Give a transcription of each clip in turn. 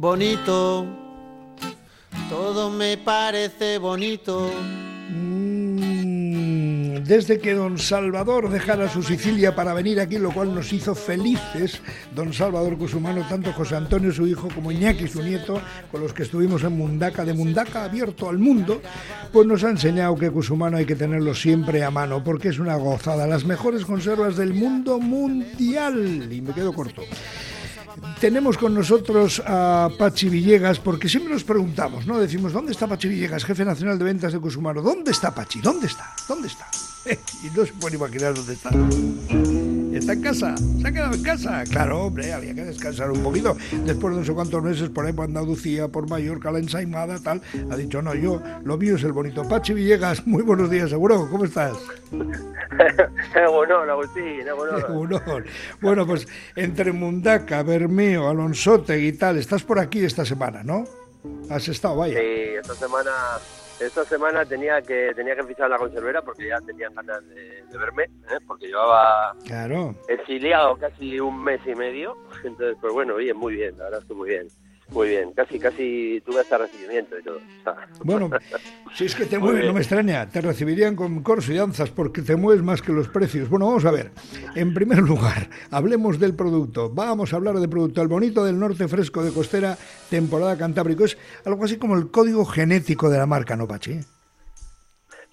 bonito. Todo me parece bonito. Mm, desde que don Salvador dejara su Sicilia para venir aquí, lo cual nos hizo felices, don Salvador Cusumano, tanto José Antonio, su hijo, como Iñaki, su nieto, con los que estuvimos en Mundaca, de Mundaca abierto al mundo, pues nos ha enseñado que Cusumano hay que tenerlo siempre a mano, porque es una gozada, las mejores conservas del mundo mundial. Y me quedo corto. Tenemos con nosotros a Pachi Villegas, porque siempre nos preguntamos, ¿no? Decimos, ¿dónde está Pachi Villegas, jefe nacional de ventas de Cusumano? ¿Dónde está Pachi? ¿Dónde está? ¿Dónde está? y no se puede imaginar dónde está. Está en casa, se ha quedado en casa. Claro, hombre, había que descansar un poquito. Después de no sé cuántos meses por ahí por Andalucía, por Mallorca, la ensaimada, tal, ha dicho, no, yo, lo mío es el bonito. Pachi Villegas, muy buenos días, seguro, ¿cómo estás? bueno, Agustín, bueno. bueno, pues entre Mundaca, Bermeo, Alonsote y tal, estás por aquí esta semana, ¿no? Has estado, vaya. Sí, esta semana esta semana tenía que tenía que fichar la conservera porque ya tenían ganas de, verme, ¿eh? porque llevaba claro. exiliado casi un mes y medio. Entonces, pues bueno, bien, muy bien, la verdad es que muy bien. Muy bien, casi casi tuve hasta recibimiento y todo. Bueno, si es que te mueves, no me extraña, te recibirían con corso y danzas porque te mueves más que los precios. Bueno, vamos a ver. En primer lugar, hablemos del producto. Vamos a hablar del producto. El bonito del norte fresco de costera, temporada cantábrico. Es algo así como el código genético de la marca, ¿no, Pachi?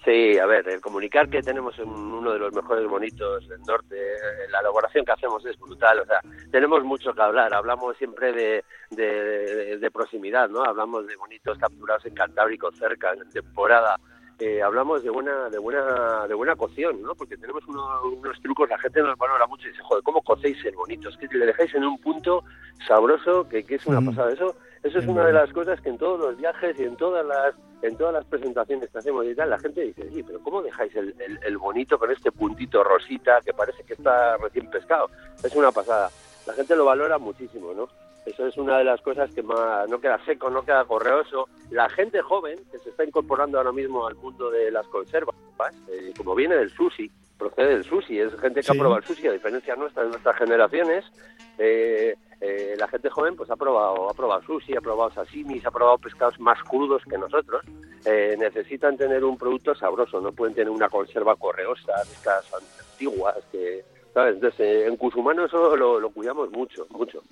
Sí, a ver, el comunicar que tenemos uno de los mejores bonitos del norte, eh, la elaboración que hacemos es brutal, o sea, tenemos mucho que hablar, hablamos siempre de, de, proximidad, ¿no? Hablamos de bonitos capturados en Cantábrico cerca, en temporada, eh, hablamos de buena de buena de buena cocción, ¿no? Porque tenemos unos trucos, la gente nos valora mucho y dice, joder, ¿cómo cocéis el bonito? Es que le dejáis en un punto sabroso que, que es una pasada. Eso eso es una de las cosas que en todos los viajes y en todas las en todas las presentaciones que hacemos y tal, la gente dice, sí, pero ¿cómo dejáis el, el, bonito con este puntito rosita que parece que está recién pescado? Es una pasada. La gente lo valora muchísimo, ¿no? Eso es una de las cosas que más no queda seco, no queda correoso. La gente joven que se está incorporando ahora mismo al mundo de las conservas, eh, como viene del sushi, procede del sushi, es gente que ha probado el sushi, a diferencia nuestra, de nuestras generaciones, eh, eh, la gente joven pues ha probado, ha probado sushi, ha probado sashimi, ha probado pescados más crudos que nosotros. Eh, necesitan tener un producto sabroso, no pueden tener una conserva correosa, estas antiguas que, ¿sabes? Entonces, en Cusumano eso lo, cuidamos mucho, mucho.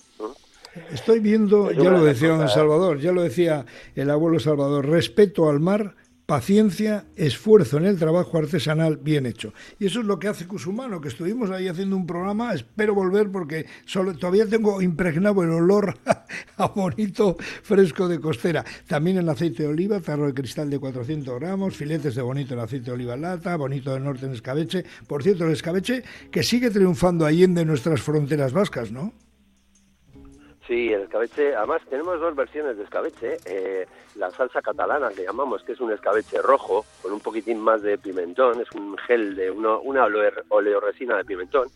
Estoy viendo, ya lo decía don Salvador, ya lo decía el abuelo Salvador, respeto al mar paciencia, esfuerzo en el trabajo artesanal bien hecho. Y eso es lo que hace Cusumano, que estuvimos ahí haciendo un programa, espero volver porque todavía tengo impregnado el olor a bonito fresco de costera. También el aceite de oliva, tarro de cristal de 400 gramos, filetes de bonito en aceite de oliva lata, bonito del norte en escabeche. Por cierto, el escabeche que sigue triunfando ahí en nuestras fronteras vascas, ¿no? Sí, el escabeche, además tenemos dos versiones de escabeche, eh, la salsa catalana que llamamos, que es un escabeche rojo con un poquitín más de pimentón, es un gel de una oleoresina de pimentón,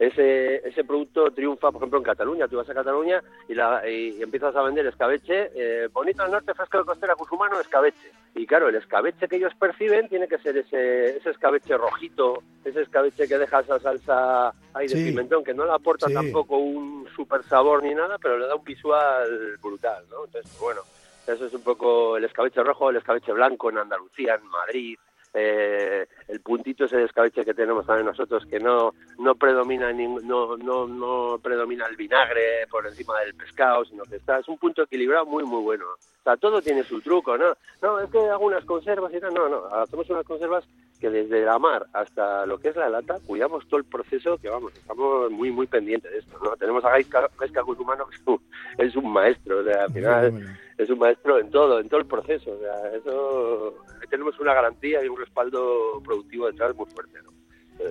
ese, ese producto triunfa, por ejemplo, en Cataluña. Tú vas a Cataluña y, la, y empiezas a vender escabeche, eh, bonito al norte, fresco de costera, cusumano, escabeche. Y claro, el escabeche que ellos perciben tiene que ser ese, ese escabeche rojito, ese escabeche que deja esa salsa ahí de pimentón, que no le aporta tampoco un super sabor ni nada, pero le da un visual brutal, ¿no? Entonces, bueno, eso es un poco el escabeche rojo, el escabeche blanco en Andalucía, en Madrid, eh, el puntito ese de escabeche que tenemos también nosotros que no no predomina no, no no predomina el vinagre por encima del pescado sino que está es un punto equilibrado muy muy bueno. O sea todo tiene su truco no no es que hago unas conservas y no no no hacemos unas conservas que desde la mar hasta lo que es la lata cuidamos todo el proceso que vamos estamos muy muy pendientes de esto no tenemos a Gaisca, Guzmano que es un, maestro o sea al final es un maestro en todo en todo el proceso o sea eso tenemos una garantía y un respaldo productivo detrás muy fuerte.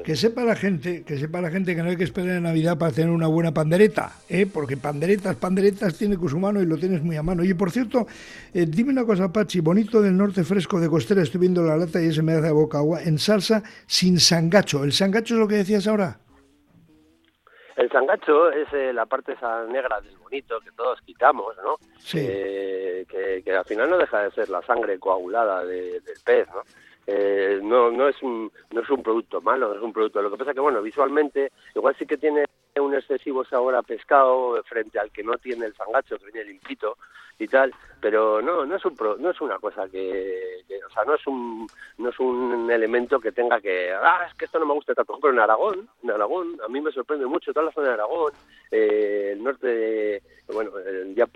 Que sepa la gente, que sepa la gente que no hay que esperar en Navidad para tener una buena pandereta, ¿eh? porque panderetas, panderetas tiene Cusumano y lo tienes muy a mano. Y por cierto, eh, dime una cosa, Pachi, bonito del norte fresco de costera, estoy viendo la lata y ese me hace boca agua, en salsa sin sangacho. ¿El sangacho es lo que decías ahora? El sangacho es eh, la parte esa negra del bonito que todos quitamos, ¿no? Sí. Eh, que, al final no deja de ser la sangre coagulada del pez, ¿no? Eh, no no es un no es un producto malo, no es un producto. Lo que pasa que bueno, visualmente igual sí que tiene un excesivo sabor a pescado frente al que no tiene el sangacho, que viene limpito y tal, pero no no es un no es una cosa que, o sea, no es un no es un elemento que tenga que ah, es que esto no me gusta tanto. Por ejemplo, en Aragón, en Aragón a mí me sorprende mucho toda la zona de Aragón, eh, el norte bueno, ya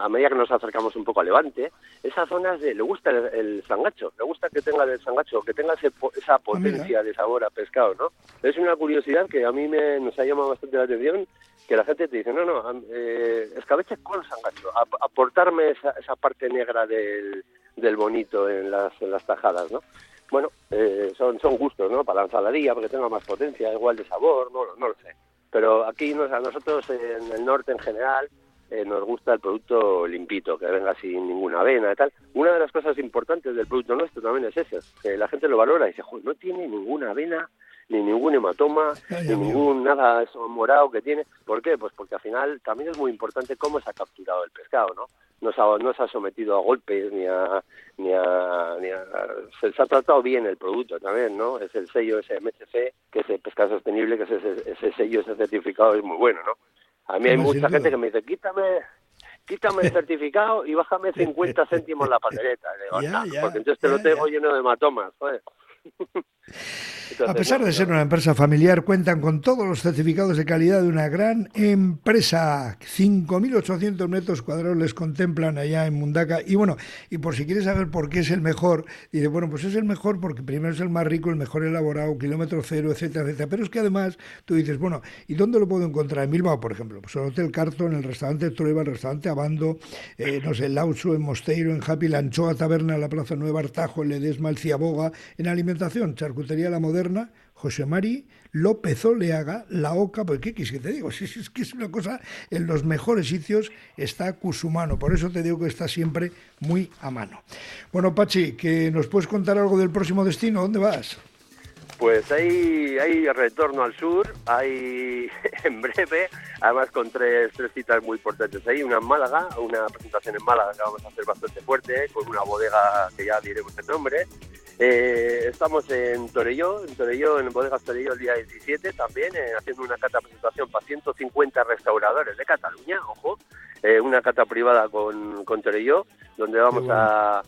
a medida que nos acercamos un poco a Levante, esa zona le gusta el, sangacho, le gusta que tenga el sangacho, que tenga esa ah, potencia de sabor a pescado, ¿no? Es una curiosidad que a mí me, nos ha llamado bastante la atención, que la gente te dice, no, no, eh, escabeche con sangacho, aportarme esa, esa parte negra del, del bonito en las, en las tajadas, ¿no? Bueno, eh, son, son gustos, ¿no? Para la ensaladilla, porque tenga más potencia, igual de sabor, no, no lo sé. Pero aquí a nosotros en el norte en general eh, nos gusta el producto limpito, que venga sin ninguna avena y tal. Una de las cosas importantes del producto nuestro también es eso, que la gente lo valora y dice, no tiene ninguna avena, ni ningún hematoma, ni ningún nada eso morado que tiene. ¿Por qué? Pues porque al final también es muy importante cómo se ha capturado el pescado, ¿no? No se ha, no se ha sometido a golpes ni a, ni a, ni a se, ha tratado bien el producto también, ¿no? Es el sello SMCC, que es el pescado sostenible, que es ese, sello, ese certificado es muy bueno, ¿no? A mí hay mucha gente que me dice, quítame, quítame el certificado y bájame 50 céntimos la pandereta. porque entonces te lo tengo lleno de hematomas, joder. A pesar de ser una empresa familiar, cuentan con todos los certificados de calidad de una gran empresa. 5.800 metros cuadrados les contemplan allá en Mundaca. Y bueno, y por si quieres saber por qué es el mejor, dice, bueno, pues es el mejor porque primero es el más rico, el mejor elaborado, kilómetro cero, etcétera, etcétera. Pero es que además tú dices, bueno, ¿y dónde lo puedo encontrar? En Bilbao, por ejemplo. Pues el Hotel Carton, el restaurante Trueba, el restaurante Abando, eh, no sé, el Lauso, en Mosteiro, en Happy, la Anchoa Taberna, la Plaza Nueva Artajo, en Ledesma, el Ciaboga, en alimentación, charcutería La Moderna, José Mari López Oleaga, La Oca, porque ¿qué quieres que te digo? Si es que es una cosa, en los mejores sitios está Cusumano, por eso te digo que está siempre muy a mano. Bueno, Pachi, que nos puedes contar algo del próximo destino, ¿dónde vas? Pues hay, hay retorno al sur, hay en breve, además con tres, tres citas muy importantes. Hay una en Málaga, una presentación en Málaga que vamos a hacer bastante fuerte, con una bodega que ya diremos el nombre. Eh, estamos en Torelló, en Torelló, en Bodegas Torelló el día 17 también, eh, haciendo una cata presentación para 150 restauradores de Cataluña, ojo, eh, una cata privada con, con Torelló, donde vamos a,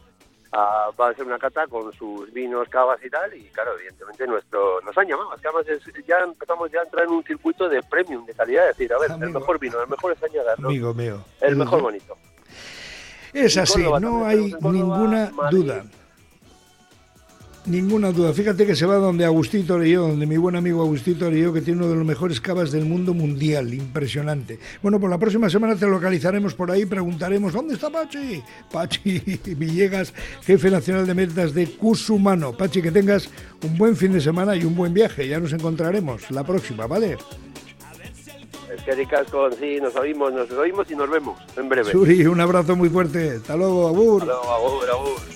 a, va a ser una cata con sus vinos, cavas y tal, y claro, evidentemente nuestro nos han llamado, es que además ya empezamos ya a entrar en un circuito de premium, de calidad, es decir, a ver, el mejor vino, el mejor es ¿no? Amigo mío. El mejor bonito. Es así, no hay ninguna duda. Ninguna duda. Fíjate que se va donde Agustito Orelló, donde mi buen amigo Agustito Orelló, que tiene uno de los mejores cavas del mundo mundial. Impresionante. Bueno, por la próxima semana te localizaremos por ahí, preguntaremos, ¿dónde está Pachi? Pachi Villegas, jefe nacional de metas de Cusumano. Pachi, que tengas un buen fin de semana y un buen viaje. Ya nos encontraremos la próxima, ¿vale? Es que Casco, sí, nos oímos, nos oímos y nos vemos en breve. Suri, un abrazo muy fuerte. Hasta luego, Abur. Hasta luego, Abur, Abur.